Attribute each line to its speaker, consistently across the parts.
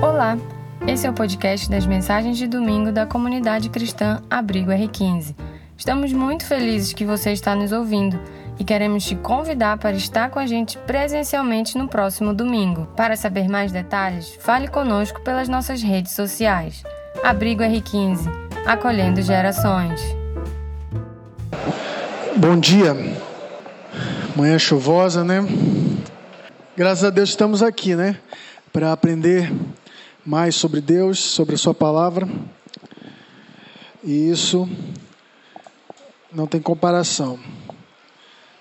Speaker 1: Olá, esse é o podcast das mensagens de domingo da comunidade cristã Abrigo R15. Estamos muito felizes que você está nos ouvindo e queremos te convidar para estar com a gente presencialmente no próximo domingo. Para saber mais detalhes, fale conosco pelas nossas redes sociais. Abrigo R15, acolhendo gerações.
Speaker 2: Bom dia. Manhã chuvosa, né? Graças a Deus estamos aqui, né? Para aprender mais sobre Deus, sobre a Sua palavra. E isso não tem comparação.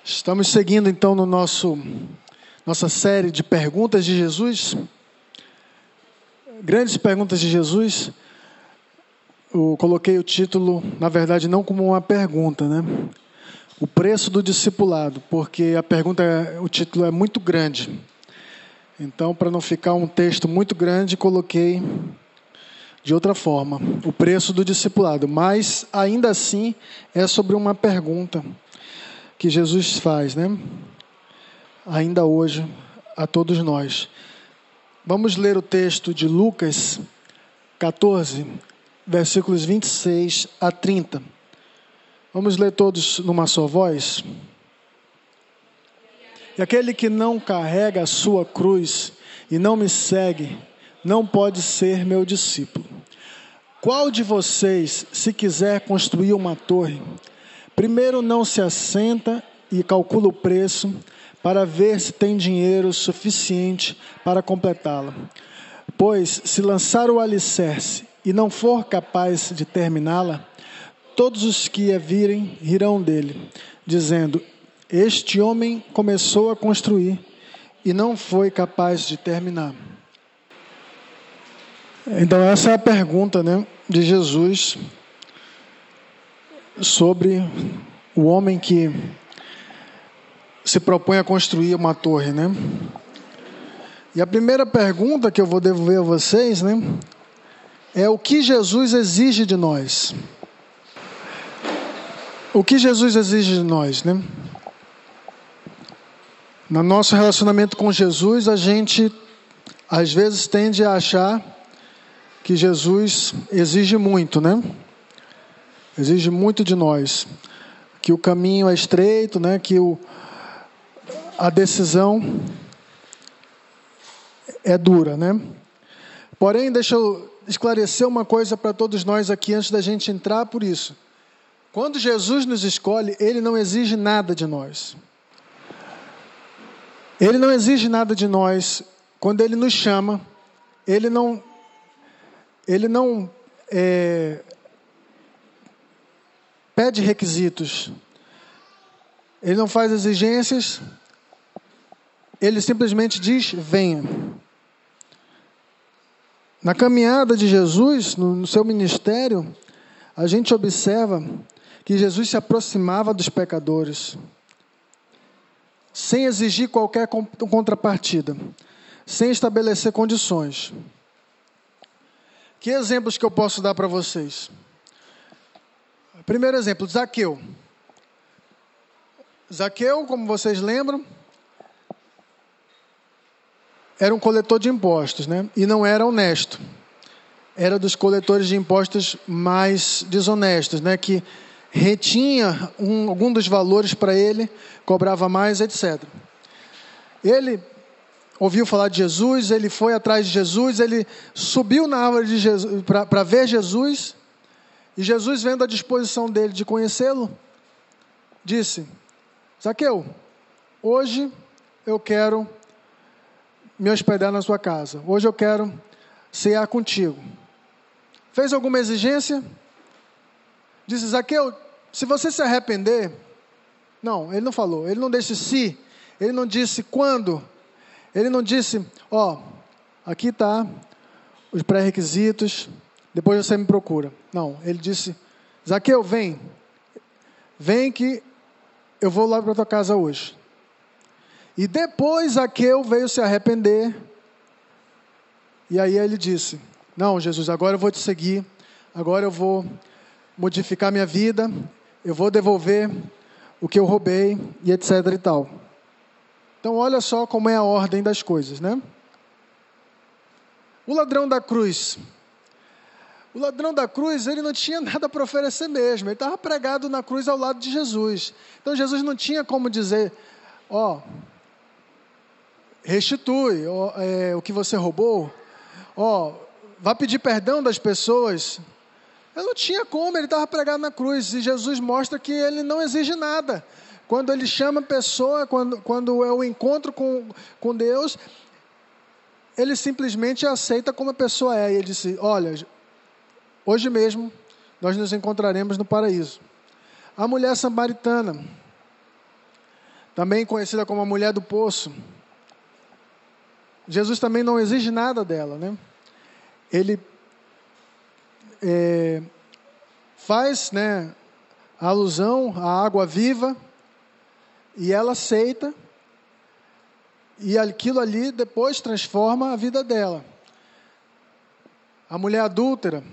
Speaker 2: Estamos seguindo então no nosso nossa série de perguntas de Jesus. Grandes perguntas de Jesus. Eu coloquei o título, na verdade, não como uma pergunta, né? O preço do discipulado, porque a pergunta, o título é muito grande. Então, para não ficar um texto muito grande, coloquei de outra forma, o preço do discipulado. Mas, ainda assim, é sobre uma pergunta que Jesus faz, né? Ainda hoje, a todos nós. Vamos ler o texto de Lucas 14, versículos 26 a 30. Vamos ler todos numa só voz? E aquele que não carrega a sua cruz e não me segue, não pode ser meu discípulo. Qual de vocês, se quiser construir uma torre, primeiro não se assenta e calcula o preço para ver se tem dinheiro suficiente para completá-la? Pois, se lançar o alicerce e não for capaz de terminá-la, todos os que a virem rirão dele, dizendo: este homem começou a construir e não foi capaz de terminar. Então, essa é a pergunta né, de Jesus sobre o homem que se propõe a construir uma torre. Né? E a primeira pergunta que eu vou devolver a vocês né, é o que Jesus exige de nós. O que Jesus exige de nós, né? No nosso relacionamento com Jesus, a gente às vezes tende a achar que Jesus exige muito, né? Exige muito de nós. Que o caminho é estreito, né? Que o, a decisão é dura, né? Porém, deixa eu esclarecer uma coisa para todos nós aqui antes da gente entrar por isso. Quando Jesus nos escolhe, ele não exige nada de nós. Ele não exige nada de nós. Quando Ele nos chama, Ele não, Ele não é, pede requisitos. Ele não faz exigências. Ele simplesmente diz: venha. Na caminhada de Jesus, no, no seu ministério, a gente observa que Jesus se aproximava dos pecadores sem exigir qualquer contrapartida, sem estabelecer condições. Que exemplos que eu posso dar para vocês? Primeiro exemplo, Zaqueu. Zaqueu, como vocês lembram, era um coletor de impostos, né? E não era honesto. Era dos coletores de impostos mais desonestos, né? Que retinha um, algum dos valores para ele, cobrava mais, etc. Ele ouviu falar de Jesus, ele foi atrás de Jesus, ele subiu na árvore de Jesus para ver Jesus, e Jesus, vendo a disposição dele de conhecê-lo, disse: Zaqueu, hoje eu quero me hospedar na sua casa, hoje eu quero cear contigo. Fez alguma exigência? Disse: Zaqueu, se você se arrepender, não, ele não falou, ele não disse se, ele não disse quando, ele não disse, ó, oh, aqui está os pré-requisitos, depois você me procura. Não, ele disse, Zaqueu, vem, vem que eu vou lá para tua casa hoje. E depois Zaqueu veio se arrepender, e aí ele disse, não, Jesus, agora eu vou te seguir, agora eu vou modificar minha vida, eu vou devolver o que eu roubei e etc e tal. Então olha só como é a ordem das coisas, né? O ladrão da cruz. O ladrão da cruz, ele não tinha nada para oferecer mesmo. Ele estava pregado na cruz ao lado de Jesus. Então Jesus não tinha como dizer, ó, restitui ó, é, o que você roubou, ó, vá pedir perdão das pessoas. Ele não tinha como, ele estava pregado na cruz. E Jesus mostra que ele não exige nada. Quando ele chama a pessoa, quando, quando é o encontro com, com Deus, ele simplesmente aceita como a pessoa é. E ele disse: Olha, hoje mesmo nós nos encontraremos no paraíso. A mulher samaritana, também conhecida como a mulher do poço, Jesus também não exige nada dela, né? Ele é, faz, né, alusão à água viva e ela aceita e aquilo ali depois transforma a vida dela. A mulher adúltera,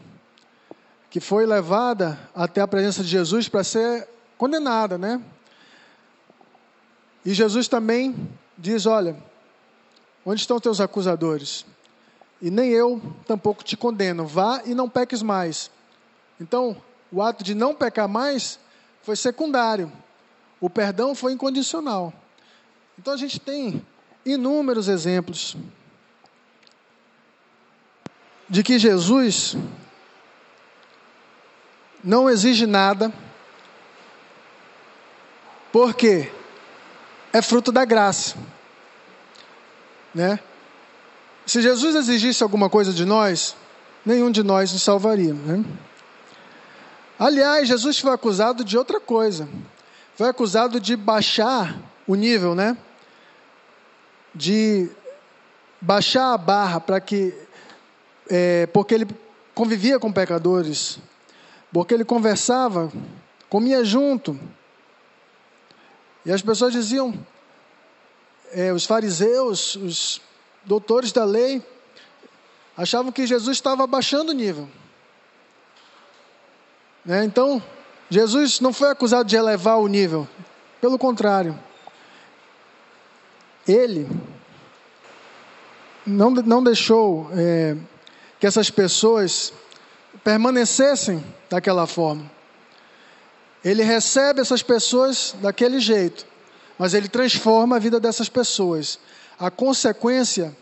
Speaker 2: que foi levada até a presença de Jesus para ser condenada, né? E Jesus também diz: Olha, onde estão teus acusadores? E nem eu tampouco te condeno. Vá e não peques mais. Então, o ato de não pecar mais foi secundário. O perdão foi incondicional. Então a gente tem inúmeros exemplos de que Jesus não exige nada, porque é fruto da graça, né? Se Jesus exigisse alguma coisa de nós, nenhum de nós nos salvaria, né? Aliás, Jesus foi acusado de outra coisa. Foi acusado de baixar o nível, né? de baixar a barra para que, é, porque ele convivia com pecadores, porque ele conversava, comia junto, e as pessoas diziam, é, os fariseus, os doutores da lei, achavam que Jesus estava abaixando o nível. Né? Então, Jesus não foi acusado de elevar o nível, pelo contrário. Ele não, não deixou é, que essas pessoas permanecessem daquela forma. Ele recebe essas pessoas daquele jeito, mas ele transforma a vida dessas pessoas. A consequência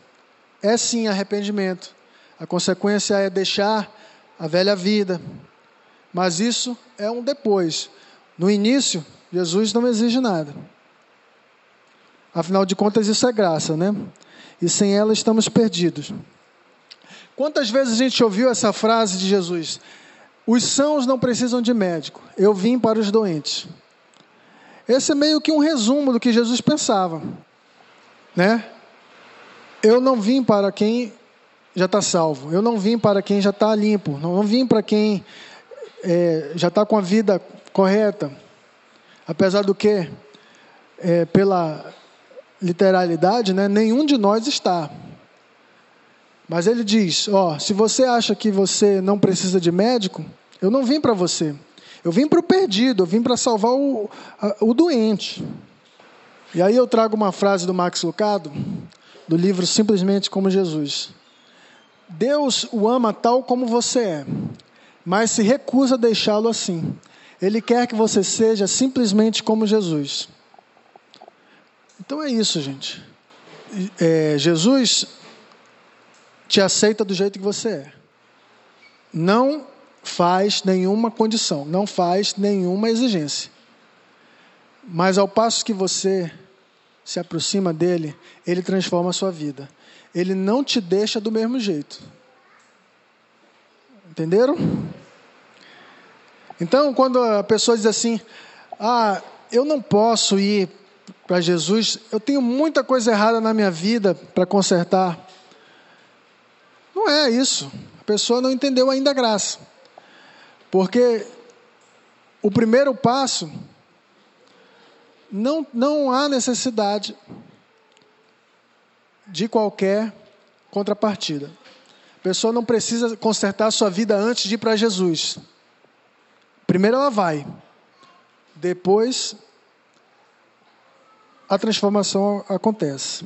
Speaker 2: é sim arrependimento. A consequência é deixar a velha vida. Mas isso é um depois. No início, Jesus não exige nada. Afinal de contas, isso é graça, né? E sem ela estamos perdidos. Quantas vezes a gente ouviu essa frase de Jesus? Os sãos não precisam de médico, eu vim para os doentes. Esse é meio que um resumo do que Jesus pensava, né? Eu não vim para quem já está salvo, eu não vim para quem já está limpo, não vim para quem é, já está com a vida correta, apesar do que, é, pela literalidade, né, nenhum de nós está. Mas ele diz: ó, se você acha que você não precisa de médico, eu não vim para você. Eu vim para o perdido, eu vim para salvar o, a, o doente. E aí eu trago uma frase do Max Lucado, do livro Simplesmente como Jesus. Deus o ama tal como você é, mas se recusa a deixá-lo assim. Ele quer que você seja simplesmente como Jesus. Então é isso, gente. É, Jesus te aceita do jeito que você é. Não faz nenhuma condição, não faz nenhuma exigência. Mas ao passo que você se aproxima dele, ele transforma a sua vida. Ele não te deixa do mesmo jeito. Entenderam? Então, quando a pessoa diz assim: Ah, eu não posso ir para Jesus, eu tenho muita coisa errada na minha vida para consertar. Não é isso. A pessoa não entendeu ainda a graça. Porque o primeiro passo não, não há necessidade de qualquer contrapartida. A pessoa não precisa consertar a sua vida antes de ir para Jesus. Primeiro ela vai, depois a transformação acontece.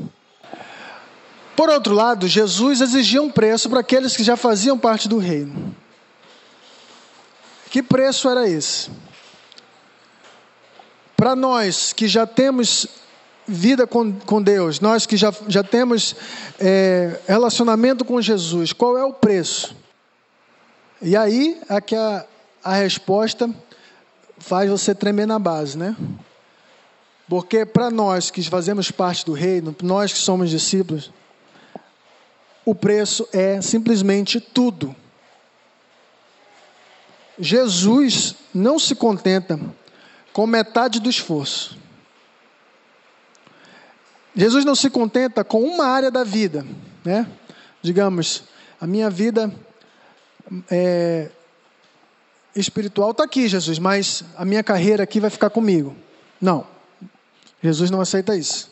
Speaker 2: Por outro lado, Jesus exigia um preço para aqueles que já faziam parte do reino. Que preço era esse? Para nós que já temos vida com, com Deus, nós que já, já temos é, relacionamento com Jesus, qual é o preço? E aí é que a, a resposta faz você tremer na base, né? Porque para nós que fazemos parte do reino, nós que somos discípulos, o preço é simplesmente tudo. Jesus não se contenta com metade do esforço. Jesus não se contenta com uma área da vida, né? Digamos, a minha vida é, espiritual está aqui, Jesus, mas a minha carreira aqui vai ficar comigo. Não, Jesus não aceita isso.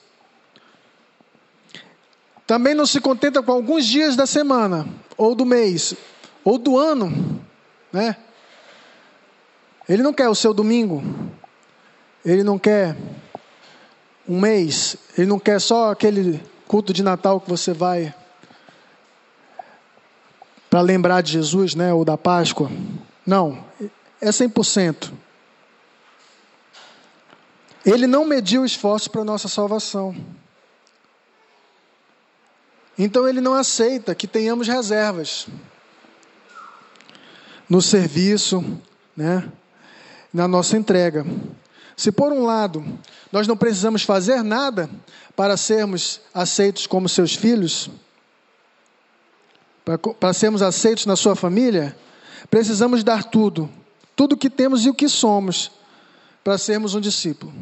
Speaker 2: Também não se contenta com alguns dias da semana, ou do mês, ou do ano, né? Ele não quer o seu domingo, ele não quer um mês, ele não quer só aquele culto de Natal que você vai para lembrar de Jesus, né, ou da Páscoa. Não, é 100%. Ele não mediu esforço para nossa salvação. Então ele não aceita que tenhamos reservas no serviço, né? na nossa entrega. Se por um lado nós não precisamos fazer nada para sermos aceitos como seus filhos, para, para sermos aceitos na sua família, precisamos dar tudo, tudo o que temos e o que somos, para sermos um discípulo.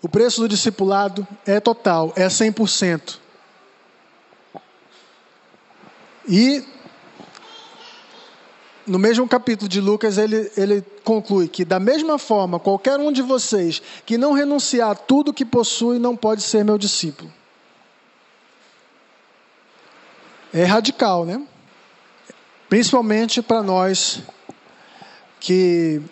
Speaker 2: O preço do discipulado é total, é 100%. E no mesmo capítulo de Lucas, ele, ele conclui que, da mesma forma, qualquer um de vocês que não renunciar a tudo que possui não pode ser meu discípulo. É radical, né? Principalmente para nós que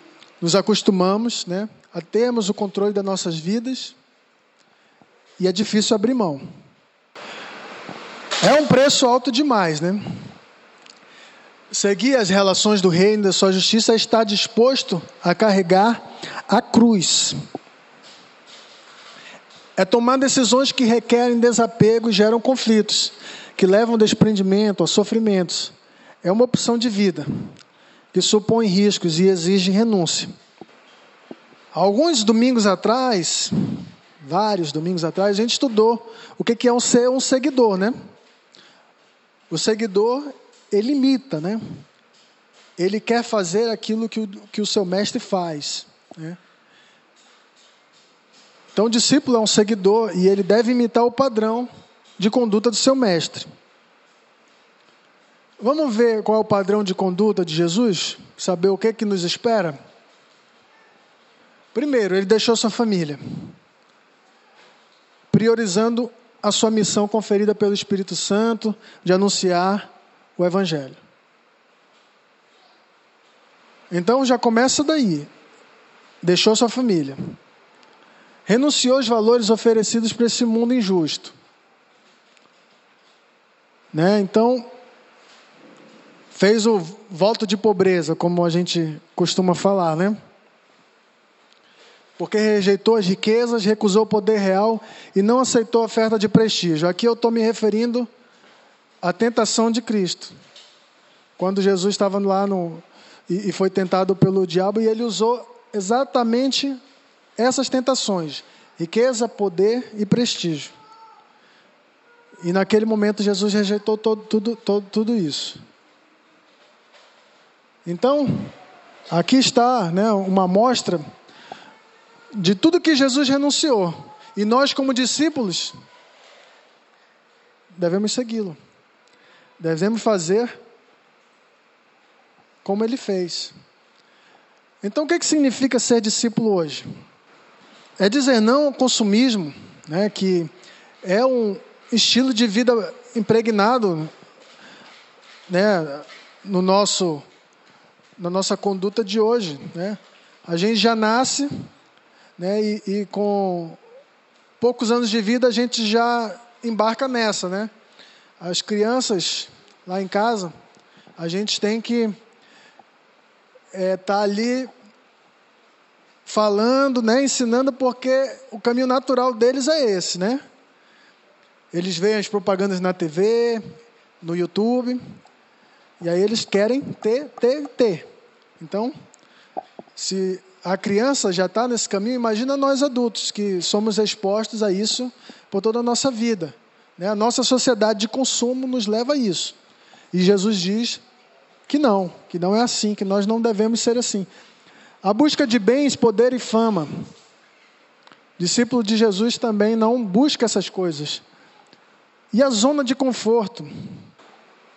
Speaker 2: nos acostumamos né, a termos o controle das nossas vidas e é difícil abrir mão. É um preço alto demais, né? Seguir as relações do reino da sua justiça estar disposto a carregar a cruz. É tomar decisões que requerem desapego e geram conflitos, que levam desprendimento, a sofrimentos. É uma opção de vida que supõe riscos e exige renúncia. Alguns domingos atrás, vários domingos atrás, a gente estudou o que é um ser um seguidor, né? O seguidor ele imita, né? Ele quer fazer aquilo que o, que o seu mestre faz. Né? Então, o discípulo é um seguidor e ele deve imitar o padrão de conduta do seu mestre. Vamos ver qual é o padrão de conduta de Jesus? Saber o que, que nos espera? Primeiro, ele deixou sua família, priorizando a sua missão conferida pelo Espírito Santo de anunciar o Evangelho. Então já começa daí. Deixou sua família. Renunciou aos valores oferecidos para esse mundo injusto. Né? Então, fez o voto de pobreza, como a gente costuma falar, né? Porque rejeitou as riquezas, recusou o poder real e não aceitou a oferta de prestígio. Aqui eu estou me referindo a tentação de Cristo. Quando Jesus estava lá no, e, e foi tentado pelo diabo, e ele usou exatamente essas tentações: riqueza, poder e prestígio. E naquele momento Jesus rejeitou todo, tudo, todo, tudo isso. Então, aqui está né, uma amostra de tudo que Jesus renunciou. E nós, como discípulos, devemos segui-lo. Devemos fazer como ele fez. Então, o que, que significa ser discípulo hoje? É dizer não ao consumismo, né, que é um estilo de vida impregnado né, no nosso, na nossa conduta de hoje. Né? A gente já nasce né, e, e com poucos anos de vida a gente já embarca nessa, né? As crianças lá em casa, a gente tem que estar é, tá ali falando, né, ensinando, porque o caminho natural deles é esse, né? Eles veem as propagandas na TV, no YouTube, e aí eles querem ter, ter, ter. Então, se a criança já está nesse caminho, imagina nós adultos que somos expostos a isso por toda a nossa vida. Né? A nossa sociedade de consumo nos leva a isso. E Jesus diz que não, que não é assim, que nós não devemos ser assim. A busca de bens, poder e fama. Discípulo de Jesus também não busca essas coisas. E a zona de conforto,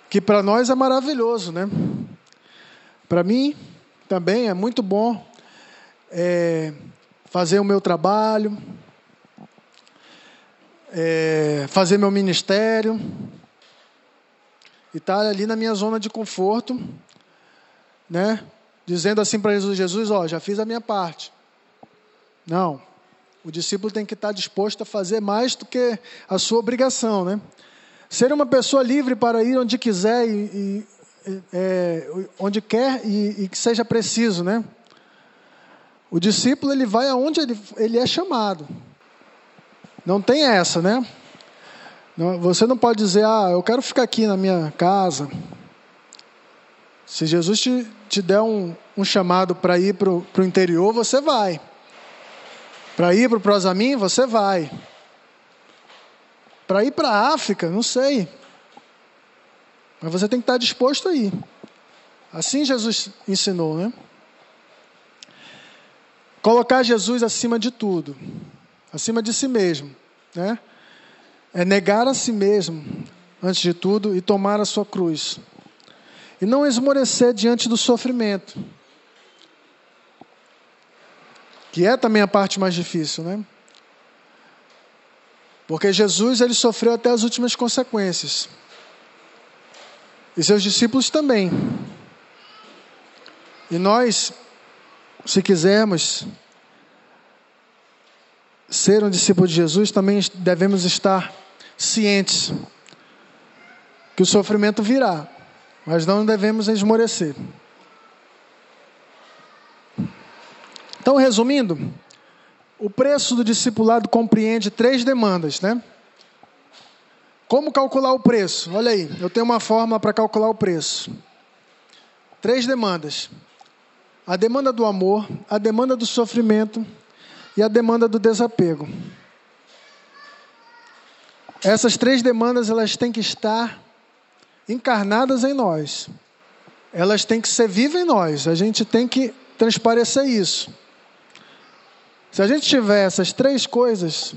Speaker 2: que para nós é maravilhoso, né? Para mim também é muito bom é, fazer o meu trabalho, é, fazer meu ministério, e estar tá ali na minha zona de conforto, né? Dizendo assim para Jesus: Jesus, ó, já fiz a minha parte. Não, o discípulo tem que estar tá disposto a fazer mais do que a sua obrigação, né? Ser uma pessoa livre para ir onde quiser e, e é, onde quer e, e que seja preciso, né? O discípulo ele vai aonde ele, ele é chamado. Não tem essa, né? Você não pode dizer, ah, eu quero ficar aqui na minha casa. Se Jesus te, te der um, um chamado para ir para o interior, você vai. Para ir para o Prosamim, você vai. Para ir para a África, não sei. Mas você tem que estar disposto a ir. Assim Jesus ensinou, né? Colocar Jesus acima de tudo, acima de si mesmo, né? É negar a si mesmo, antes de tudo, e tomar a sua cruz. E não esmorecer diante do sofrimento, que é também a parte mais difícil, né? Porque Jesus ele sofreu até as últimas consequências. E seus discípulos também. E nós se quisermos ser um discípulo de Jesus, também devemos estar cientes que o sofrimento virá, mas não devemos esmorecer. Então, resumindo, o preço do discipulado compreende três demandas, né? Como calcular o preço? Olha aí, eu tenho uma forma para calcular o preço. Três demandas a demanda do amor, a demanda do sofrimento e a demanda do desapego. Essas três demandas elas têm que estar encarnadas em nós. Elas têm que ser vivas em nós. A gente tem que transparecer isso. Se a gente tiver essas três coisas,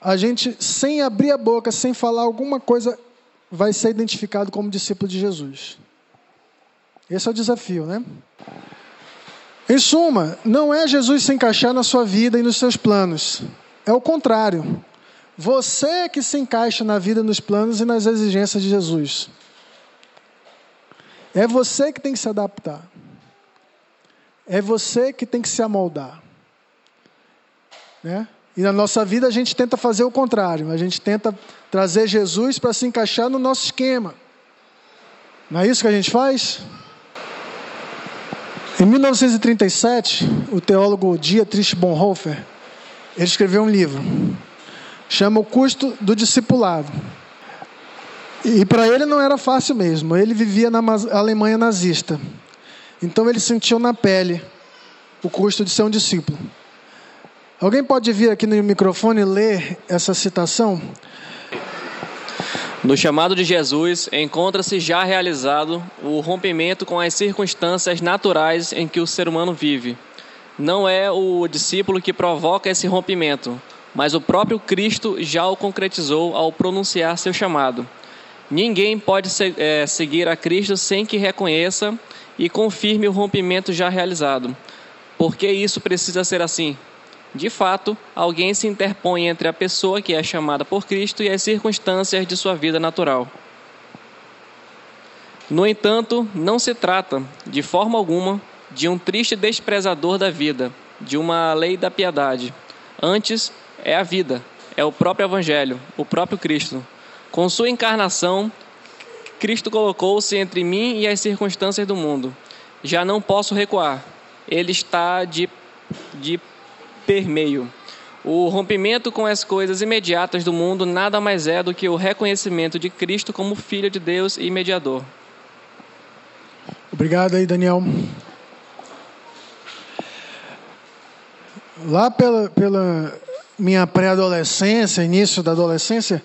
Speaker 2: a gente, sem abrir a boca, sem falar alguma coisa, vai ser identificado como discípulo de Jesus. Esse é o desafio, né? Em suma, não é Jesus se encaixar na sua vida e nos seus planos. É o contrário. Você é que se encaixa na vida, nos planos e nas exigências de Jesus. É você que tem que se adaptar. É você que tem que se amoldar. Né? E na nossa vida a gente tenta fazer o contrário. A gente tenta trazer Jesus para se encaixar no nosso esquema. Não é isso que a gente faz? Em 1937, o teólogo Dietrich Bonhoeffer, ele escreveu um livro, chama O Custo do Discipulado. E para ele não era fácil mesmo, ele vivia na Alemanha nazista. Então ele sentiu na pele o custo de ser um discípulo. Alguém pode vir aqui no microfone ler essa citação?
Speaker 3: No chamado de Jesus, encontra-se já realizado o rompimento com as circunstâncias naturais em que o ser humano vive. Não é o discípulo que provoca esse rompimento, mas o próprio Cristo já o concretizou ao pronunciar seu chamado. Ninguém pode é, seguir a Cristo sem que reconheça e confirme o rompimento já realizado. Por que isso precisa ser assim? De fato, alguém se interpõe entre a pessoa que é chamada por Cristo e as circunstâncias de sua vida natural. No entanto, não se trata, de forma alguma, de um triste desprezador da vida, de uma lei da piedade. Antes, é a vida, é o próprio Evangelho, o próprio Cristo. Com sua encarnação, Cristo colocou-se entre mim e as circunstâncias do mundo. Já não posso recuar. Ele está de, de permeio. O rompimento com as coisas imediatas do mundo nada mais é do que o reconhecimento de Cristo como Filho de Deus e mediador.
Speaker 2: Obrigado aí, Daniel. Lá pela, pela minha pré-adolescência, início da adolescência,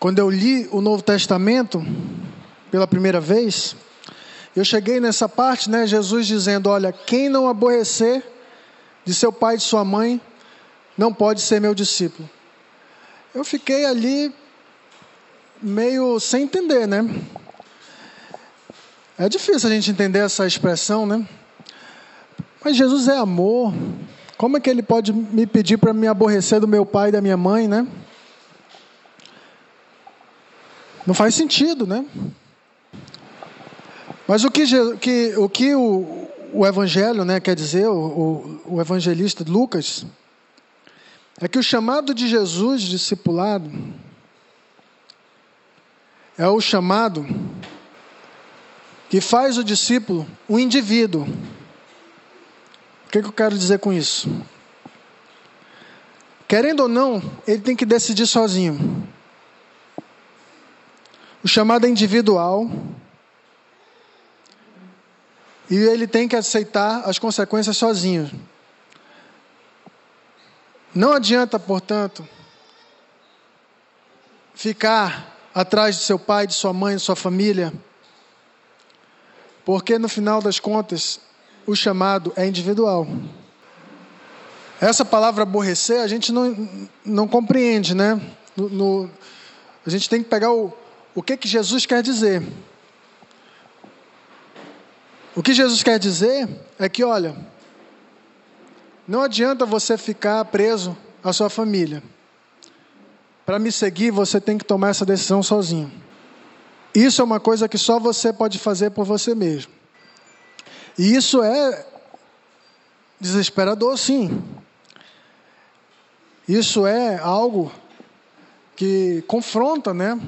Speaker 2: quando eu li o Novo Testamento pela primeira vez, eu cheguei nessa parte, né, Jesus dizendo: Olha, quem não aborrecer de seu pai e de sua mãe, não pode ser meu discípulo. Eu fiquei ali meio sem entender, né? É difícil a gente entender essa expressão, né? Mas Jesus é amor. Como é que ele pode me pedir para me aborrecer do meu pai e da minha mãe, né? Não faz sentido, né? Mas o que, o, que o, o Evangelho né, quer dizer, o, o, evangelista Lucas, é que o chamado de Jesus, discipulado, é o chamado que faz o discípulo um indivíduo. O que, que eu quero dizer com isso? Querendo ou não, ele tem que decidir sozinho. O chamado é individual. E ele tem que aceitar as consequências sozinho. Não adianta, portanto, ficar atrás de seu pai, de sua mãe, de sua família porque no final das contas, o chamado é individual. Essa palavra aborrecer, a gente não, não compreende, né? No, no, a gente tem que pegar o, o que, que Jesus quer dizer. O que Jesus quer dizer é que, olha, não adianta você ficar preso à sua família. Para me seguir, você tem que tomar essa decisão sozinho. Isso é uma coisa que só você pode fazer por você mesmo. E isso é desesperador, sim. Isso é algo que confronta, né,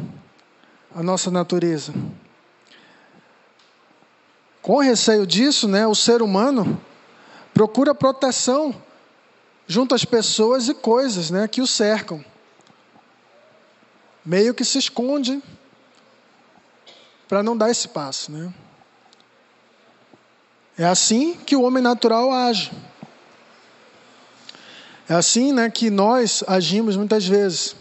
Speaker 2: a nossa natureza. Com receio disso, né, o ser humano procura proteção junto às pessoas e coisas, né, que o cercam. Meio que se esconde para não dar esse passo, né? É assim que o homem natural age. É assim, né, que nós agimos muitas vezes.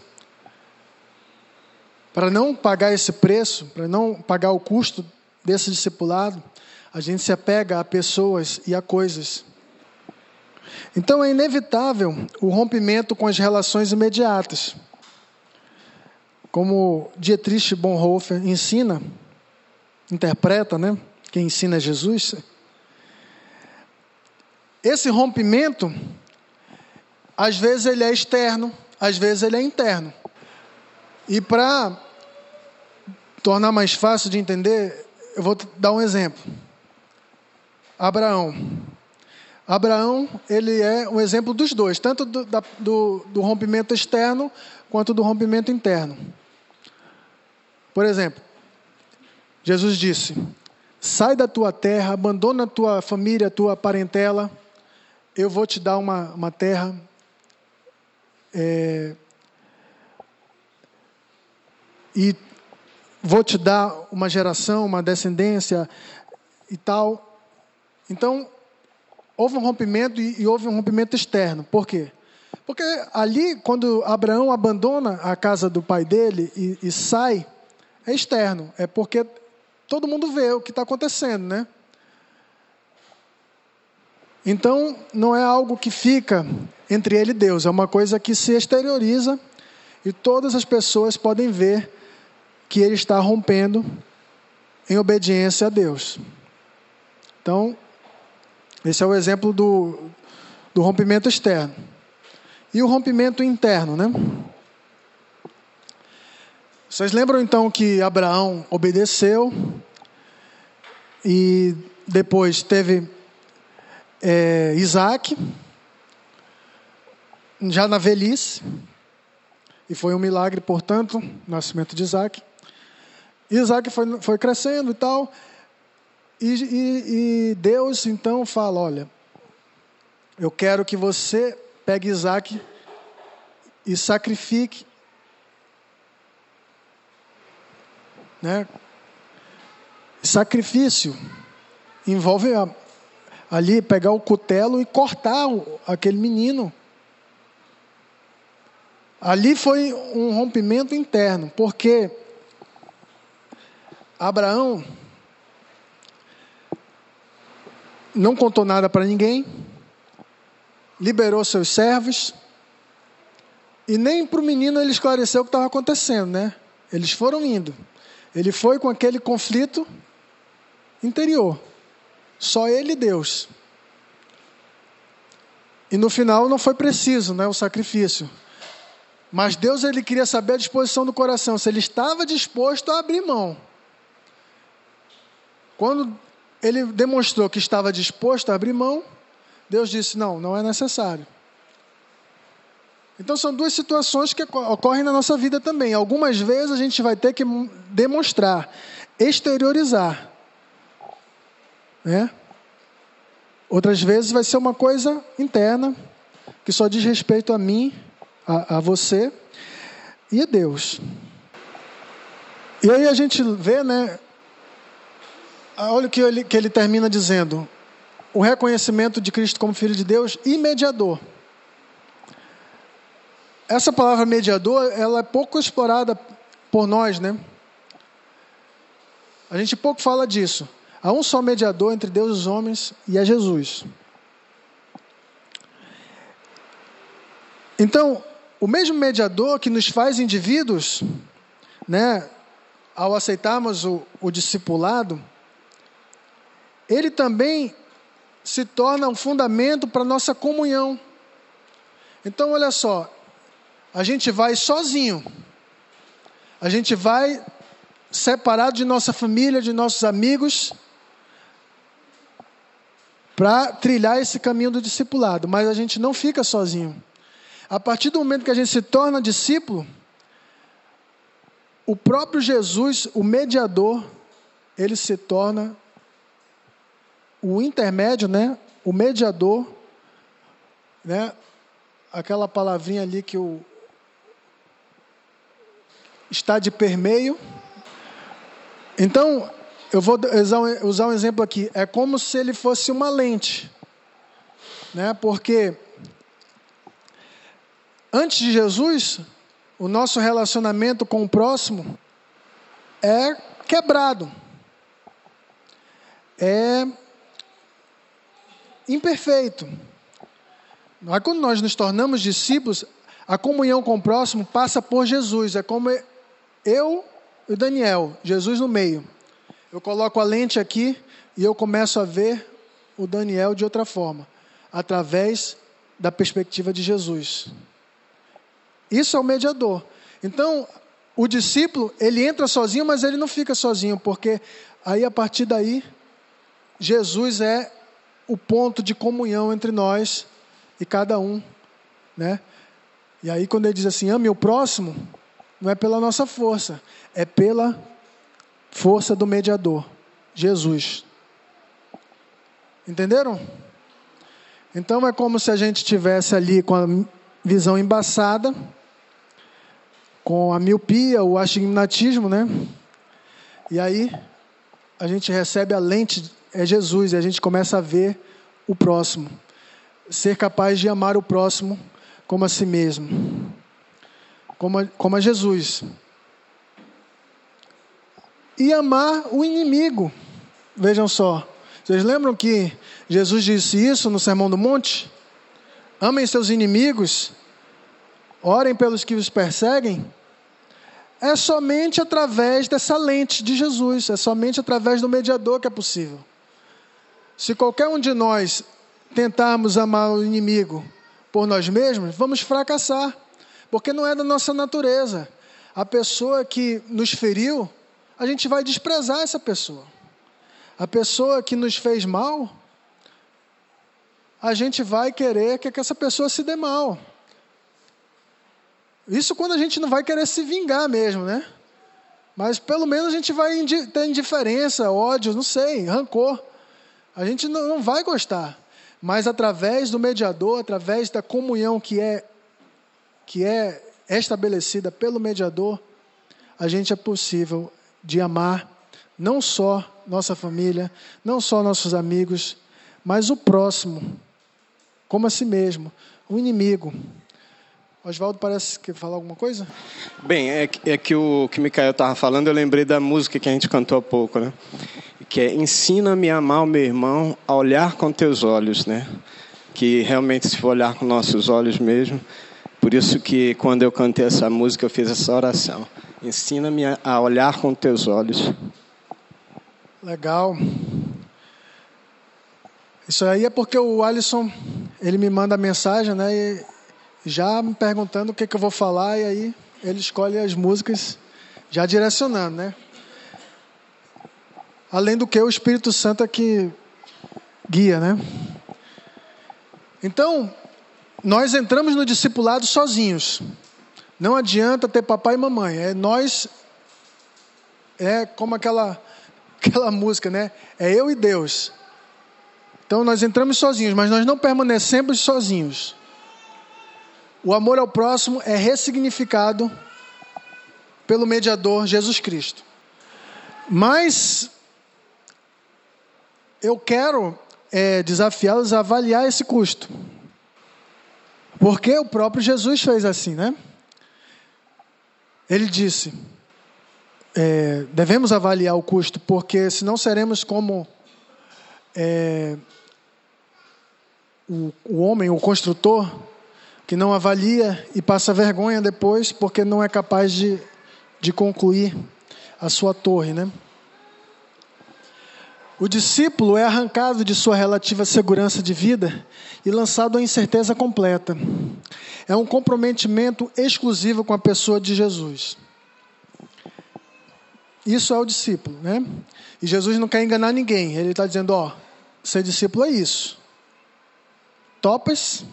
Speaker 2: Para não pagar esse preço, para não pagar o custo desse discipulado, a gente se apega a pessoas e a coisas. Então é inevitável o rompimento com as relações imediatas. Como Dietrich Bonhoeffer ensina, interpreta, né? Quem ensina é Jesus. Esse rompimento, às vezes ele é externo, às vezes ele é interno. E para tornar mais fácil de entender, eu vou dar um exemplo. Abraão. Abraão, ele é um exemplo dos dois, tanto do, da, do, do rompimento externo quanto do rompimento interno. Por exemplo, Jesus disse: Sai da tua terra, abandona a tua família, a tua parentela, eu vou te dar uma, uma terra. É, e vou te dar uma geração, uma descendência e tal. Então, houve um rompimento e, e houve um rompimento externo. Por quê? Porque ali, quando Abraão abandona a casa do pai dele e, e sai, é externo. É porque todo mundo vê o que está acontecendo, né? Então, não é algo que fica entre ele e Deus, é uma coisa que se exterioriza e todas as pessoas podem ver que ele está rompendo em obediência a Deus. Então, esse é o exemplo do, do rompimento externo. E o rompimento interno, né? Vocês lembram então que Abraão obedeceu e depois teve é, Isaac, já na velhice. E foi um milagre, portanto, o nascimento de Isaac. Isaac foi, foi crescendo e tal. E, e, e Deus então fala: Olha, eu quero que você pegue Isaac e sacrifique. Né? Sacrifício envolve a, ali pegar o cutelo e cortar o, aquele menino. Ali foi um rompimento interno, porque Abraão não contou nada para ninguém, liberou seus servos, e nem para o menino ele esclareceu o que estava acontecendo, né? Eles foram indo. Ele foi com aquele conflito interior. Só ele e Deus. E no final não foi preciso, né, o sacrifício. Mas Deus ele queria saber a disposição do coração, se ele estava disposto a abrir mão. Quando ele demonstrou que estava disposto a abrir mão, Deus disse: Não, não é necessário. Então são duas situações que ocorrem na nossa vida também. Algumas vezes a gente vai ter que demonstrar, exteriorizar. Né? Outras vezes vai ser uma coisa interna, que só diz respeito a mim a, a você e a Deus. E aí a gente vê, né? Olha o que ele, que ele termina dizendo: o reconhecimento de Cristo como Filho de Deus e mediador. Essa palavra mediador, ela é pouco explorada por nós, né? A gente pouco fala disso. Há um só mediador entre Deus e os homens e é Jesus. Então, o mesmo mediador que nos faz indivíduos, né, ao aceitarmos o, o discipulado, ele também se torna um fundamento para nossa comunhão. Então, olha só, a gente vai sozinho, a gente vai separado de nossa família, de nossos amigos, para trilhar esse caminho do discipulado, mas a gente não fica sozinho. A partir do momento que a gente se torna discípulo, o próprio Jesus, o mediador, ele se torna o intermédio, né? O mediador, né? Aquela palavrinha ali que o está de permeio. Então, eu vou usar um exemplo aqui. É como se ele fosse uma lente, né? Porque Antes de Jesus, o nosso relacionamento com o próximo é quebrado, é imperfeito. Mas quando nós nos tornamos discípulos, a comunhão com o próximo passa por Jesus. É como eu e Daniel, Jesus no meio. Eu coloco a lente aqui e eu começo a ver o Daniel de outra forma, através da perspectiva de Jesus. Isso é o mediador. Então, o discípulo, ele entra sozinho, mas ele não fica sozinho, porque aí a partir daí, Jesus é o ponto de comunhão entre nós e cada um, né? E aí quando ele diz assim, ame o próximo, não é pela nossa força, é pela força do mediador, Jesus. Entenderam? Então é como se a gente tivesse ali com a visão embaçada, com a miopia, o astigmatismo, né? E aí a gente recebe a lente, é Jesus, e a gente começa a ver o próximo. Ser capaz de amar o próximo como a si mesmo. Como a, como a Jesus. E amar o inimigo. Vejam só. Vocês lembram que Jesus disse isso no Sermão do Monte? Amem seus inimigos, orem pelos que os perseguem é somente através dessa lente de Jesus, é somente através do mediador que é possível. Se qualquer um de nós tentarmos amar o inimigo por nós mesmos, vamos fracassar, porque não é da nossa natureza. A pessoa que nos feriu, a gente vai desprezar essa pessoa. A pessoa que nos fez mal, a gente vai querer que essa pessoa se dê mal. Isso quando a gente não vai querer se vingar mesmo, né? Mas pelo menos a gente vai ter indiferença, ódio, não sei, rancor. A gente não vai gostar. Mas através do mediador, através da comunhão que é, que é estabelecida pelo mediador, a gente é possível de amar não só nossa família, não só nossos amigos, mas o próximo, como a si mesmo, o inimigo. Oswaldo parece que falar alguma coisa?
Speaker 4: Bem, é, é que o que Micael estava falando, eu lembrei da música que a gente cantou há pouco, né? Que é Ensina-me a amar o meu irmão a olhar com teus olhos, né? Que realmente se for olhar com nossos olhos mesmo. Por isso que quando eu cantei essa música, eu fiz essa oração. Ensina-me a olhar com teus olhos.
Speaker 2: Legal. Isso aí é porque o Alisson, ele me manda mensagem, né? E já me perguntando o que, que eu vou falar, e aí ele escolhe as músicas já direcionando, né? Além do que o Espírito Santo é que guia, né? Então, nós entramos no discipulado sozinhos. Não adianta ter papai e mamãe. É nós, é como aquela, aquela música, né? É eu e Deus. Então nós entramos sozinhos, mas nós não permanecemos sozinhos. O amor ao próximo é ressignificado pelo mediador Jesus Cristo. Mas eu quero é, desafiá-los a avaliar esse custo. Porque o próprio Jesus fez assim, né? Ele disse: é, devemos avaliar o custo, porque senão seremos como é, o, o homem, o construtor, que não avalia e passa vergonha depois porque não é capaz de, de concluir a sua torre, né? O discípulo é arrancado de sua relativa segurança de vida e lançado à incerteza completa. É um comprometimento exclusivo com a pessoa de Jesus. Isso é o discípulo, né? E Jesus não quer enganar ninguém. Ele está dizendo: ó, ser discípulo é isso. Topas?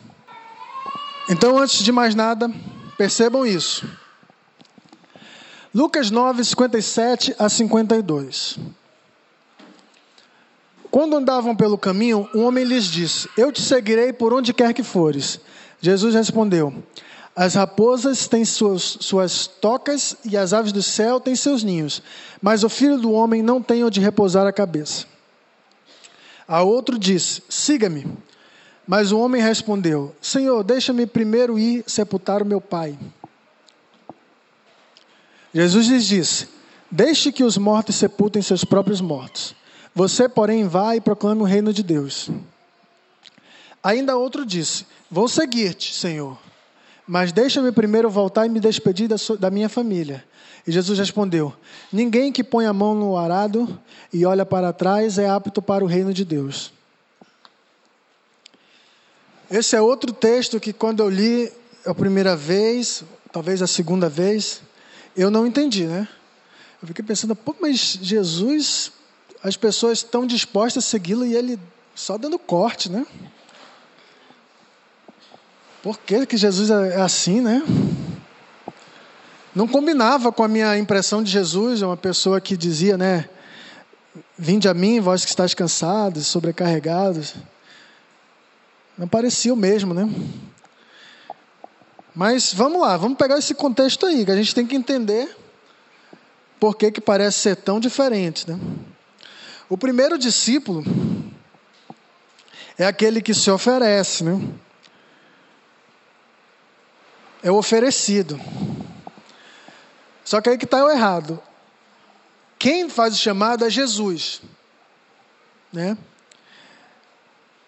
Speaker 2: Então, antes de mais nada, percebam isso. Lucas 9, 57 a 52. Quando andavam pelo caminho, um homem lhes disse: Eu te seguirei por onde quer que fores. Jesus respondeu: As raposas têm suas, suas tocas e as aves do céu têm seus ninhos, mas o filho do homem não tem onde repousar a cabeça. A outro disse: Siga-me. Mas o homem respondeu: Senhor, deixa-me primeiro ir sepultar o meu pai. Jesus lhes disse: Deixe que os mortos sepultem seus próprios mortos. Você, porém, vá e proclame o reino de Deus. Ainda outro disse: Vou seguir-te, Senhor, mas deixa-me primeiro voltar e me despedir da, da minha família. E Jesus respondeu: Ninguém que põe a mão no arado e olha para trás é apto para o reino de Deus. Esse é outro texto que, quando eu li a primeira vez, talvez a segunda vez, eu não entendi, né? Eu fiquei pensando, pô, mas Jesus, as pessoas estão dispostas a segui-lo e ele só dando corte, né? Por que, que Jesus é assim, né? Não combinava com a minha impressão de Jesus, uma pessoa que dizia, né? Vinde a mim, vós que estáis cansados, sobrecarregados. Não parecia o mesmo, né? Mas vamos lá, vamos pegar esse contexto aí, que a gente tem que entender por que, que parece ser tão diferente, né? O primeiro discípulo é aquele que se oferece, né? É o oferecido. Só que aí que está o errado. Quem faz o chamado é Jesus, né?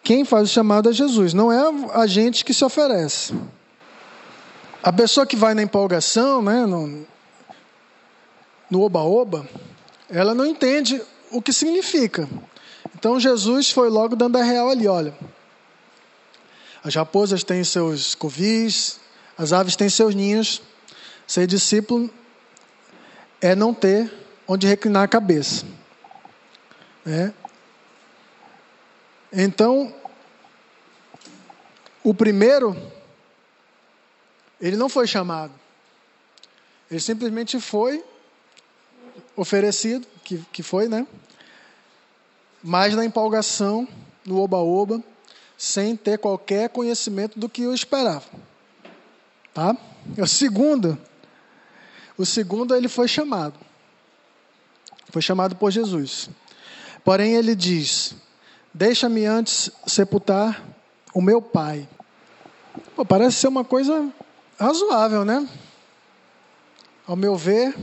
Speaker 2: Quem faz o chamado é Jesus, não é a gente que se oferece. A pessoa que vai na empolgação, né, no oba-oba, ela não entende o que significa. Então Jesus foi logo dando a real ali, olha. As raposas têm seus covis, as aves têm seus ninhos. Ser discípulo é não ter onde reclinar a cabeça. Né? Então, o primeiro, ele não foi chamado. Ele simplesmente foi oferecido, que, que foi, né? Mas na empolgação, no oba-oba, sem ter qualquer conhecimento do que eu esperava. Tá? O segundo, o segundo ele foi chamado. Foi chamado por Jesus. Porém ele diz: Deixa-me antes sepultar o meu pai. Pô, parece ser uma coisa razoável, né? Ao meu ver,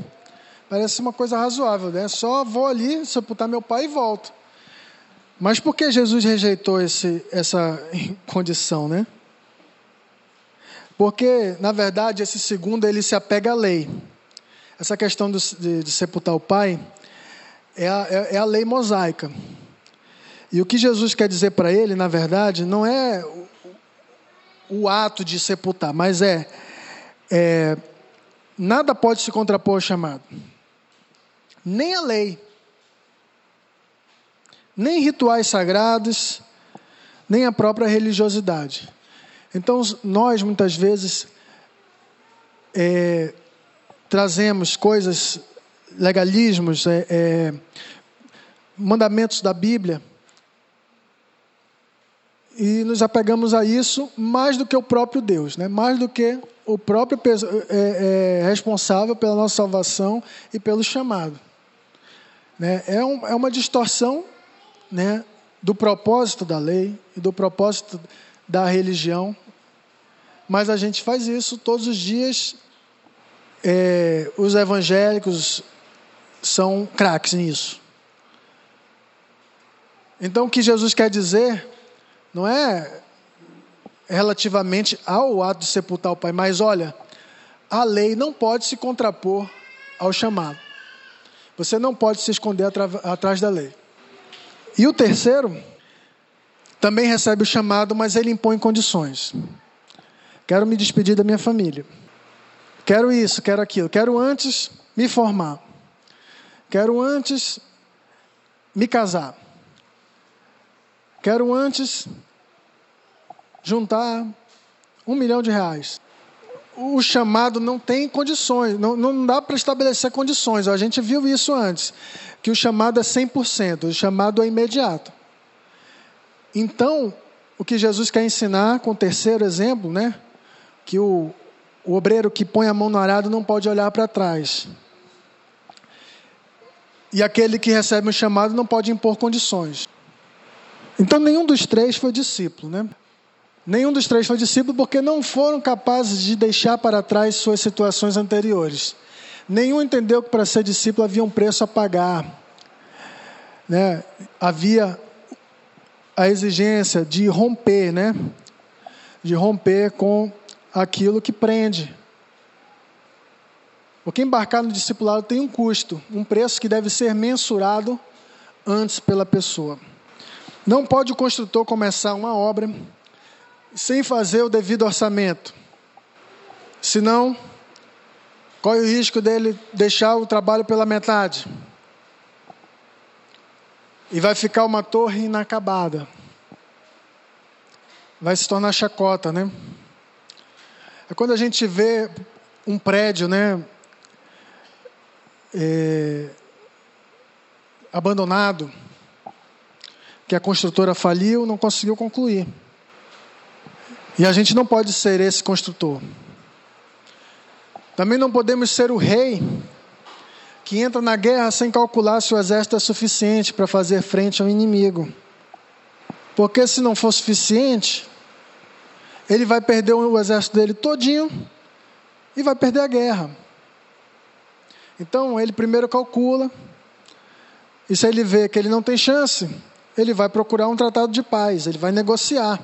Speaker 2: parece uma coisa razoável, né? Só vou ali sepultar meu pai e volto. Mas por que Jesus rejeitou esse, essa condição, né? Porque, na verdade, esse segundo ele se apega à lei. Essa questão de, de, de sepultar o pai é a, é, é a lei mosaica. E o que Jesus quer dizer para ele, na verdade, não é o, o ato de sepultar, mas é, é, nada pode se contrapor ao chamado, nem a lei, nem rituais sagrados, nem a própria religiosidade. Então, nós muitas vezes é, trazemos coisas, legalismos, é, é, mandamentos da Bíblia e nos apegamos a isso mais do que o próprio Deus, né? mais do que o próprio é, é, responsável pela nossa salvação e pelo chamado. Né? É, um, é uma distorção né, do propósito da lei e do propósito da religião, mas a gente faz isso todos os dias. É, os evangélicos são craques nisso. Então, o que Jesus quer dizer não é relativamente ao ato de sepultar o pai, mas olha, a lei não pode se contrapor ao chamado. Você não pode se esconder atrás da lei. E o terceiro também recebe o chamado, mas ele impõe condições. Quero me despedir da minha família. Quero isso, quero aquilo. Quero antes me formar. Quero antes me casar. Quero antes juntar um milhão de reais. O chamado não tem condições, não, não dá para estabelecer condições. A gente viu isso antes, que o chamado é 100%, o chamado é imediato. Então, o que Jesus quer ensinar com o terceiro exemplo, né? Que o, o obreiro que põe a mão no arado não pode olhar para trás. E aquele que recebe o chamado não pode impor condições. Então, nenhum dos três foi discípulo, né? Nenhum dos três foi discípulo porque não foram capazes de deixar para trás suas situações anteriores. Nenhum entendeu que para ser discípulo havia um preço a pagar. Né? Havia a exigência de romper, né? De romper com aquilo que prende. Porque embarcar no discipulado tem um custo, um preço que deve ser mensurado antes pela pessoa. Não pode o construtor começar uma obra sem fazer o devido orçamento. Senão, corre o risco dele deixar o trabalho pela metade. E vai ficar uma torre inacabada. Vai se tornar chacota, né? É quando a gente vê um prédio, né? É, abandonado, que a construtora faliu, não conseguiu concluir. E a gente não pode ser esse construtor. Também não podemos ser o rei que entra na guerra sem calcular se o exército é suficiente para fazer frente ao inimigo. Porque se não for suficiente, ele vai perder o exército dele todinho e vai perder a guerra. Então ele primeiro calcula, e se ele vê que ele não tem chance, ele vai procurar um tratado de paz, ele vai negociar.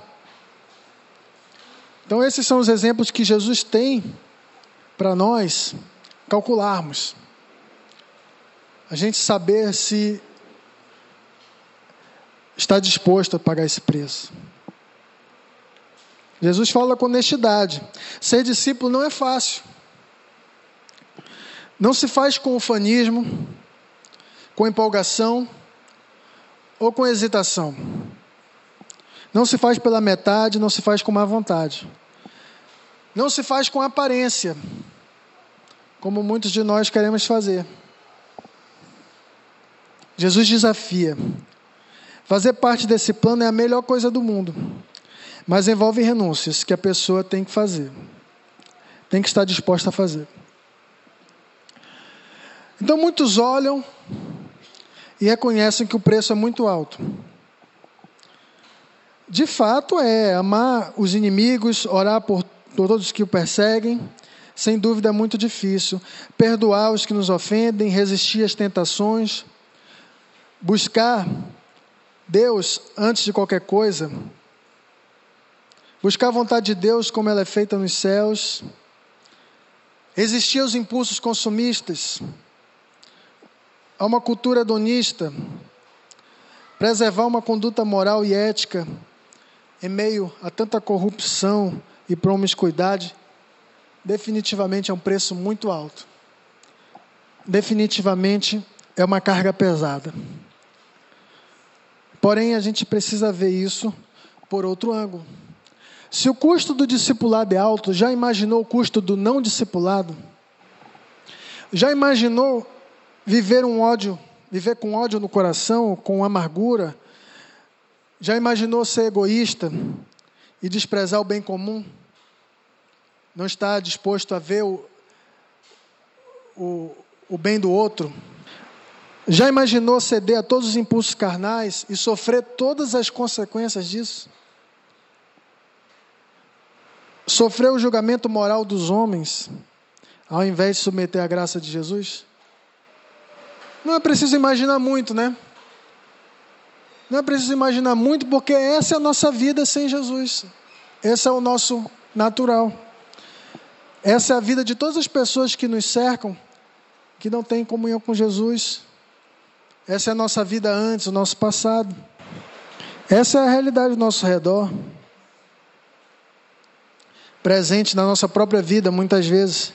Speaker 2: Então, esses são os exemplos que Jesus tem para nós calcularmos. A gente saber se está disposto a pagar esse preço. Jesus fala com honestidade. Ser discípulo não é fácil. Não se faz com ufanismo, com empolgação ou com hesitação. Não se faz pela metade, não se faz com má vontade. Não se faz com aparência, como muitos de nós queremos fazer. Jesus desafia. Fazer parte desse plano é a melhor coisa do mundo, mas envolve renúncias que a pessoa tem que fazer, tem que estar disposta a fazer. Então muitos olham e reconhecem que o preço é muito alto. De fato, é amar os inimigos, orar por todos que o perseguem, sem dúvida é muito difícil. Perdoar os que nos ofendem, resistir às tentações, buscar Deus antes de qualquer coisa, buscar a vontade de Deus como ela é feita nos céus, resistir aos impulsos consumistas, a uma cultura hedonista, preservar uma conduta moral e ética em meio a tanta corrupção e promiscuidade, definitivamente é um preço muito alto. Definitivamente é uma carga pesada. Porém, a gente precisa ver isso por outro ângulo. Se o custo do discipulado é alto, já imaginou o custo do não discipulado? Já imaginou viver um ódio, viver com ódio no coração, com amargura? Já imaginou ser egoísta e desprezar o bem comum? Não está disposto a ver o, o, o bem do outro? Já imaginou ceder a todos os impulsos carnais e sofrer todas as consequências disso? Sofrer o julgamento moral dos homens, ao invés de submeter à graça de Jesus? Não é preciso imaginar muito, né? Não é preciso imaginar muito, porque essa é a nossa vida sem Jesus. Esse é o nosso natural. Essa é a vida de todas as pessoas que nos cercam, que não têm comunhão com Jesus. Essa é a nossa vida antes, o nosso passado. Essa é a realidade do nosso redor. Presente na nossa própria vida, muitas vezes.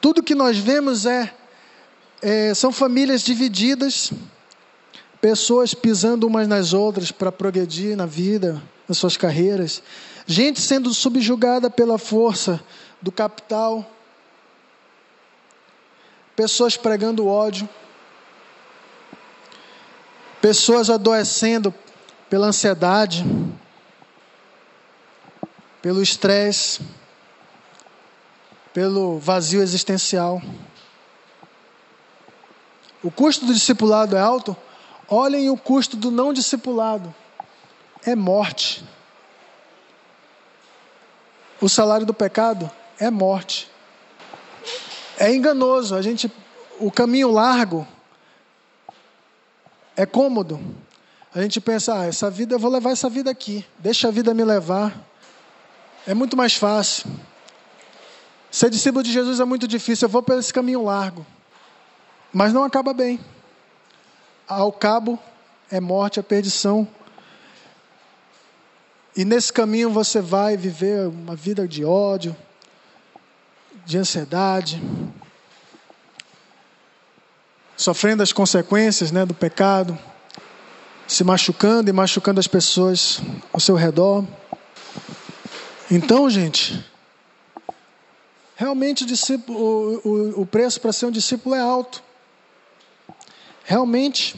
Speaker 2: Tudo que nós vemos é, é são famílias divididas, pessoas pisando umas nas outras para progredir na vida, nas suas carreiras, gente sendo subjugada pela força do capital, pessoas pregando ódio. Pessoas adoecendo pela ansiedade, pelo estresse, pelo vazio existencial. O custo do discipulado é alto? Olhem o custo do não discipulado. É morte. O salário do pecado é morte. É enganoso. A gente, o caminho largo é cômodo. A gente pensa, ah, essa vida, eu vou levar essa vida aqui. Deixa a vida me levar. É muito mais fácil. Ser discípulo de Jesus é muito difícil. Eu vou por esse caminho largo. Mas não acaba bem. Ao cabo é morte, é perdição. E nesse caminho você vai viver uma vida de ódio, de ansiedade, sofrendo as consequências né, do pecado, se machucando e machucando as pessoas ao seu redor. Então, gente, realmente o, discípulo, o, o, o preço para ser um discípulo é alto. Realmente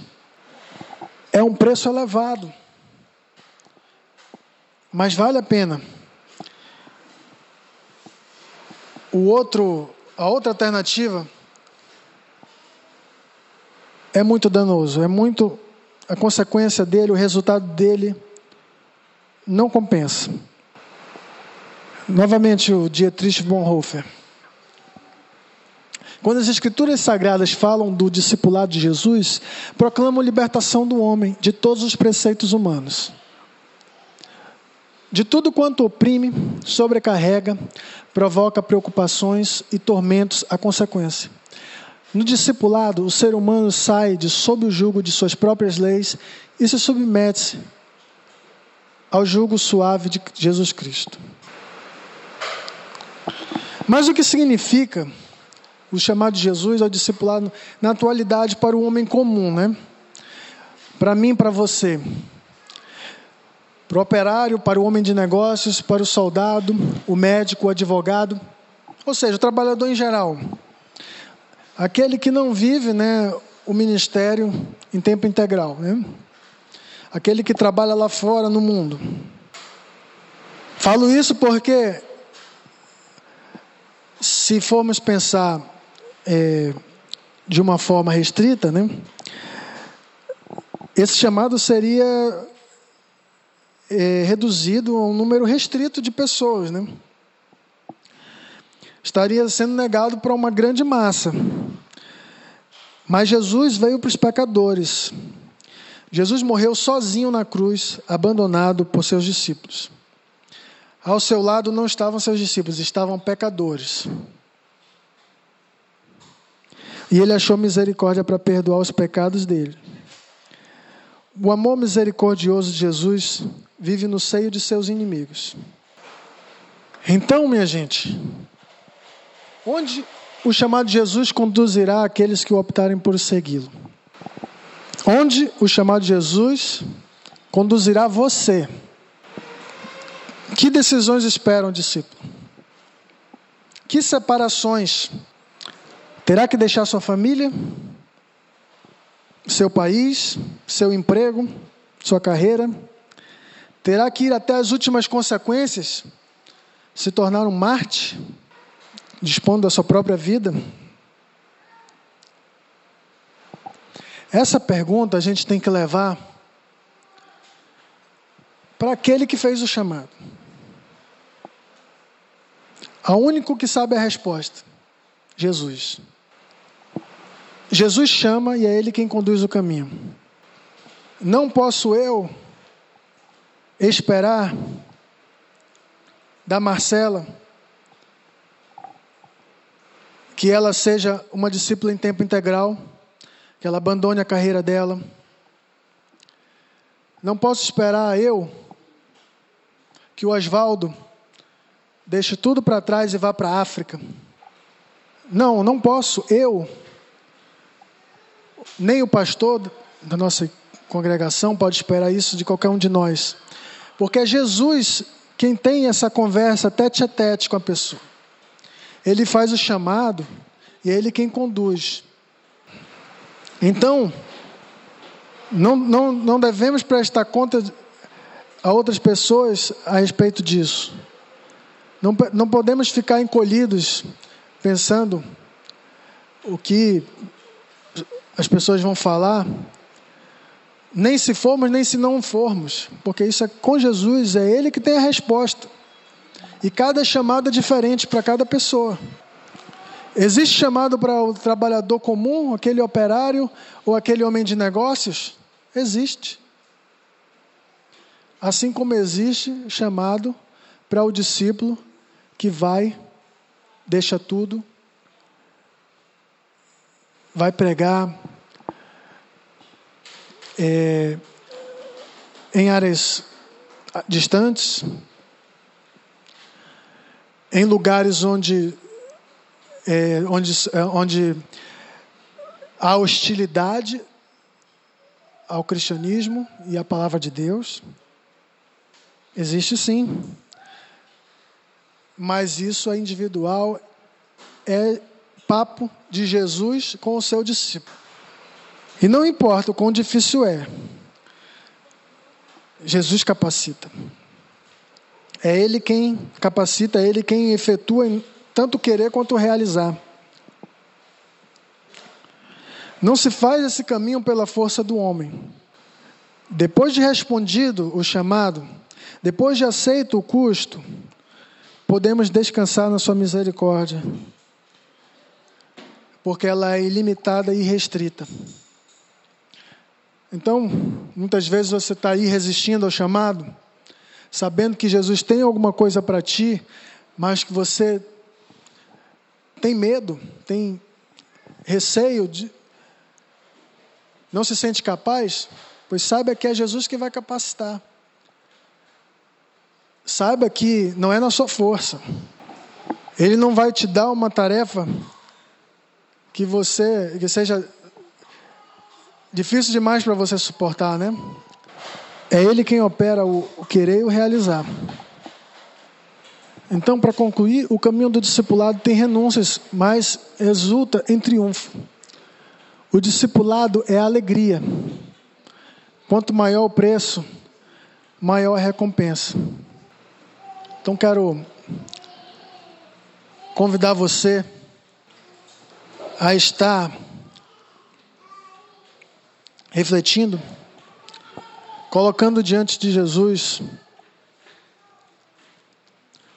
Speaker 2: é um preço elevado. Mas vale a pena. O outro, a outra alternativa é muito danoso, é muito a consequência dele, o resultado dele não compensa. Novamente o Dietrich Bonhoeffer. Quando as escrituras sagradas falam do discipulado de Jesus, proclamam libertação do homem de todos os preceitos humanos. De tudo quanto oprime, sobrecarrega, provoca preocupações e tormentos a consequência. No discipulado, o ser humano sai de sob o jugo de suas próprias leis e se submete ao jugo suave de Jesus Cristo. Mas o que significa o chamado de Jesus ao discipulado na atualidade para o homem comum, né? Para mim, para você. Para o operário, para o homem de negócios, para o soldado, o médico, o advogado, ou seja, o trabalhador em geral. aquele que não vive né, o ministério em tempo integral, né? aquele que trabalha lá fora no mundo. Falo isso porque, se formos pensar é, de uma forma restrita, né, esse chamado seria é, reduzido a um número restrito de pessoas. Né? Estaria sendo negado para uma grande massa. Mas Jesus veio para os pecadores. Jesus morreu sozinho na cruz, abandonado por seus discípulos. Ao seu lado não estavam seus discípulos, estavam pecadores. E ele achou misericórdia para perdoar os pecados dele. O amor misericordioso de Jesus vive no seio de seus inimigos. Então, minha gente, onde o chamado de Jesus conduzirá aqueles que optarem por segui-lo? Onde o chamado Jesus conduzirá você? Que decisões esperam o discípulo? Que separações? Terá que deixar sua família, seu país, seu emprego, sua carreira? Terá que ir até as últimas consequências? Se tornar um Marte, dispondo da sua própria vida? Essa pergunta a gente tem que levar para aquele que fez o chamado. A único que sabe a resposta: Jesus. Jesus chama e é Ele quem conduz o caminho. Não posso eu esperar da Marcela que ela seja uma discípula em tempo integral que ela abandone a carreira dela. Não posso esperar eu que o Oswaldo deixe tudo para trás e vá para a África. Não, não posso. Eu, nem o pastor da nossa congregação pode esperar isso de qualquer um de nós. Porque é Jesus quem tem essa conversa tete a tete com a pessoa. Ele faz o chamado e é ele quem conduz. Então, não, não, não devemos prestar conta a outras pessoas a respeito disso. Não, não podemos ficar encolhidos pensando o que as pessoas vão falar, nem se formos, nem se não formos, porque isso é com Jesus, é Ele que tem a resposta. E cada chamada é diferente para cada pessoa. Existe chamado para o trabalhador comum, aquele operário ou aquele homem de negócios? Existe. Assim como existe chamado para o discípulo que vai, deixa tudo, vai pregar é, em áreas distantes, em lugares onde é, onde, é, onde há hostilidade ao cristianismo e à palavra de Deus. Existe sim. Mas isso é individual, é papo de Jesus com o seu discípulo. E não importa o quão difícil é, Jesus capacita. É Ele quem capacita, é Ele quem efetua tanto querer quanto realizar. Não se faz esse caminho pela força do homem. Depois de respondido o chamado, depois de aceito o custo, podemos descansar na Sua misericórdia, porque ela é ilimitada e restrita. Então, muitas vezes você está aí resistindo ao chamado, sabendo que Jesus tem alguma coisa para ti, mas que você tem medo, tem receio, de, não se sente capaz, pois saiba que é Jesus que vai capacitar. Saiba que não é na sua força. Ele não vai te dar uma tarefa que você que seja difícil demais para você suportar, né? É ele quem opera o, querer e o realizar. Então, para concluir, o caminho do discipulado tem renúncias, mas resulta em triunfo. O discipulado é alegria. Quanto maior o preço, maior a recompensa. Então, quero convidar você a estar refletindo, colocando diante de Jesus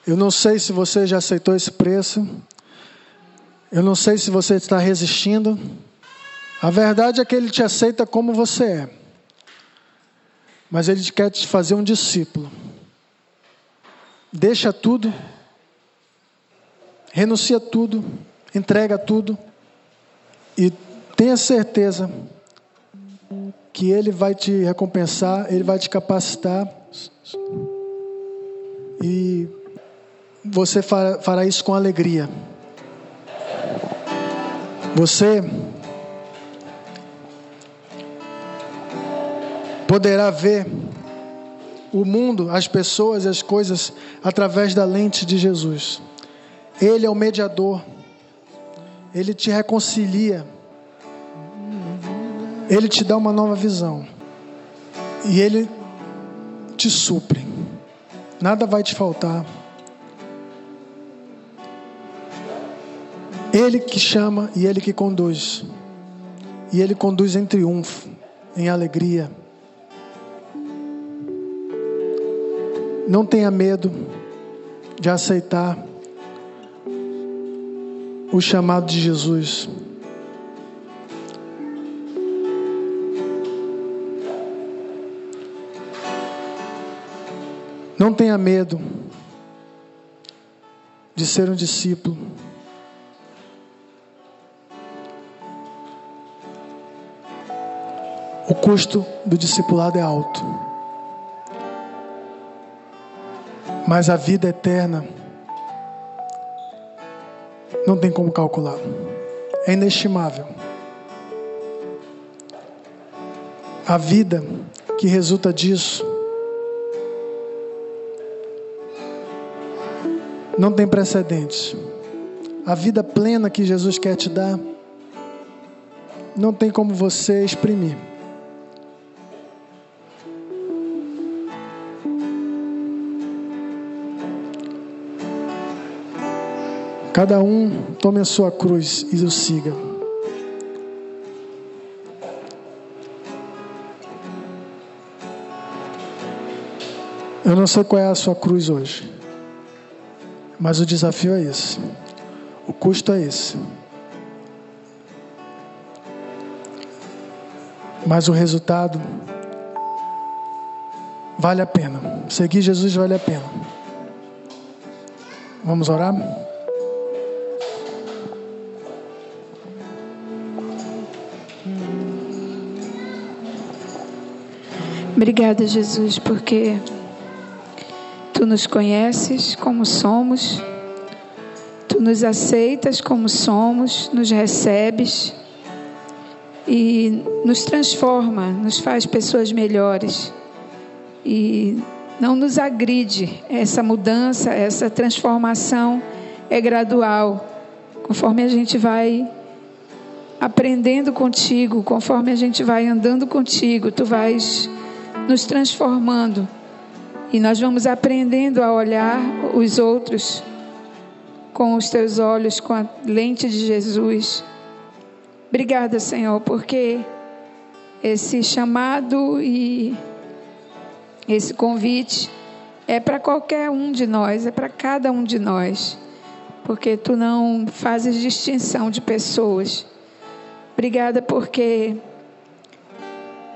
Speaker 2: eu não sei se você já aceitou esse preço. Eu não sei se você está resistindo. A verdade é que Ele te aceita como você é. Mas Ele quer te fazer um discípulo. Deixa tudo. Renuncia tudo. Entrega tudo. E tenha certeza que Ele vai te recompensar, Ele vai te capacitar. E você fará isso com alegria. Você poderá ver o mundo, as pessoas e as coisas através da lente de Jesus. Ele é o mediador. Ele te reconcilia. Ele te dá uma nova visão. E ele te supre. Nada vai te faltar. Ele que chama e Ele que conduz. E Ele conduz em triunfo, em alegria. Não tenha medo de aceitar o chamado de Jesus. Não tenha medo de ser um discípulo. O custo do discipulado é alto. Mas a vida eterna não tem como calcular. É inestimável. A vida que resulta disso não tem precedentes. A vida plena que Jesus quer te dar não tem como você exprimir. Cada um tome a sua cruz e o siga. Eu não sei qual é a sua cruz hoje, mas o desafio é esse, o custo é esse. Mas o resultado vale a pena. Seguir Jesus vale a pena. Vamos orar?
Speaker 5: Obrigada, Jesus, porque tu nos conheces como somos, tu nos aceitas como somos, nos recebes e nos transforma, nos faz pessoas melhores. E não nos agride. Essa mudança, essa transformação é gradual, conforme a gente vai aprendendo contigo, conforme a gente vai andando contigo, tu vais nos transformando e nós vamos aprendendo a olhar os outros com os teus olhos, com a lente de Jesus. Obrigada, Senhor, porque esse chamado e esse convite é para qualquer um de nós, é para cada um de nós, porque tu não fazes distinção de pessoas. Obrigada porque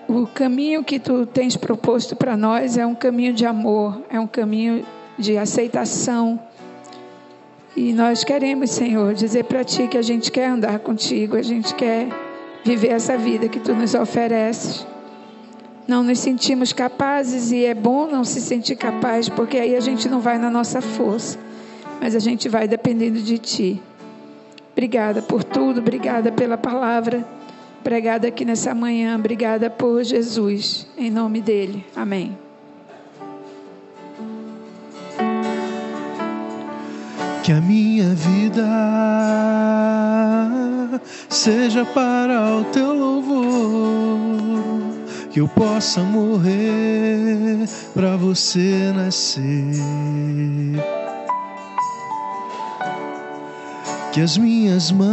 Speaker 5: o caminho que tu tens proposto para nós é um caminho de amor, é um caminho de aceitação. E nós queremos, Senhor, dizer para ti que a gente quer andar contigo, a gente quer viver essa vida que tu nos ofereces. Não nos sentimos capazes e é bom não se sentir capaz, porque aí a gente não vai na nossa força, mas a gente vai dependendo de ti. Obrigada por tudo, obrigada pela palavra pregada aqui nessa manhã. Obrigada por Jesus. Em nome dele. Amém.
Speaker 6: Que a minha vida seja para o teu louvor, que eu possa morrer para você nascer. Que as minhas mãos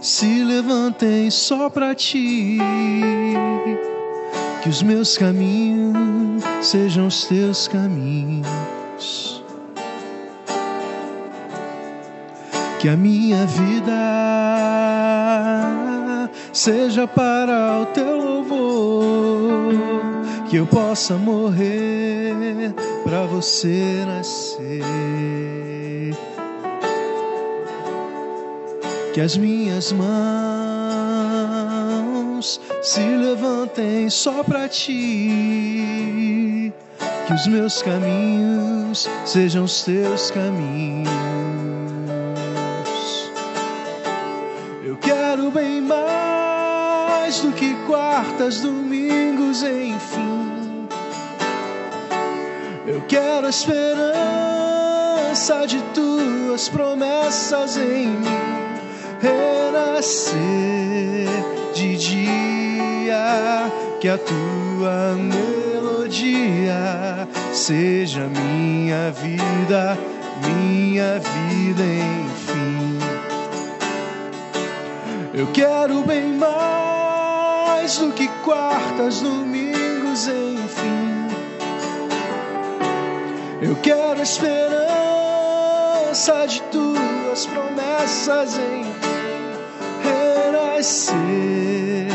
Speaker 6: se levantem só para ti, que os meus caminhos sejam os teus caminhos. Que a minha vida seja para o teu louvor, que eu possa morrer para você nascer. Que as minhas mãos se levantem só para ti, que os meus caminhos sejam os teus caminhos. Bem mais do que quartas, domingos, enfim. Eu quero a esperança de tuas promessas em mim renascer de dia, que a tua melodia seja minha vida, minha vida, enfim. Eu quero bem mais do que quartas, domingos, enfim. Eu quero esperança de tuas promessas renascer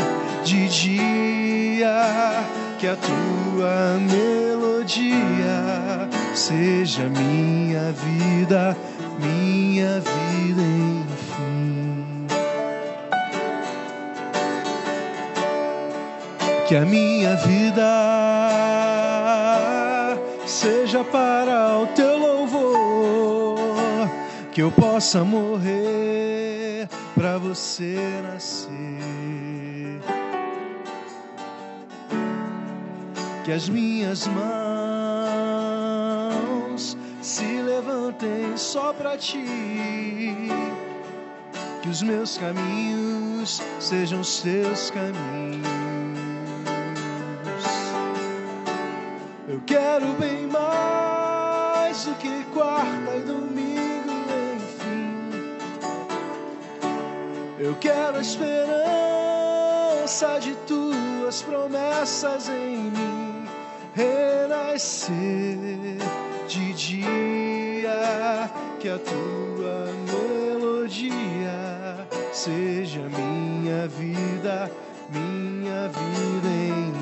Speaker 6: de dia, que a tua melodia seja minha vida, minha vida, enfim. que a minha vida seja para o teu louvor, que eu possa morrer para você nascer. Que as minhas mãos se levantem só para ti, que os meus caminhos sejam os teus caminhos. Eu quero bem mais do que quarta e domingo, Eu quero a esperança de tuas promessas em mim renascer de dia, que a tua melodia seja minha vida, minha vida em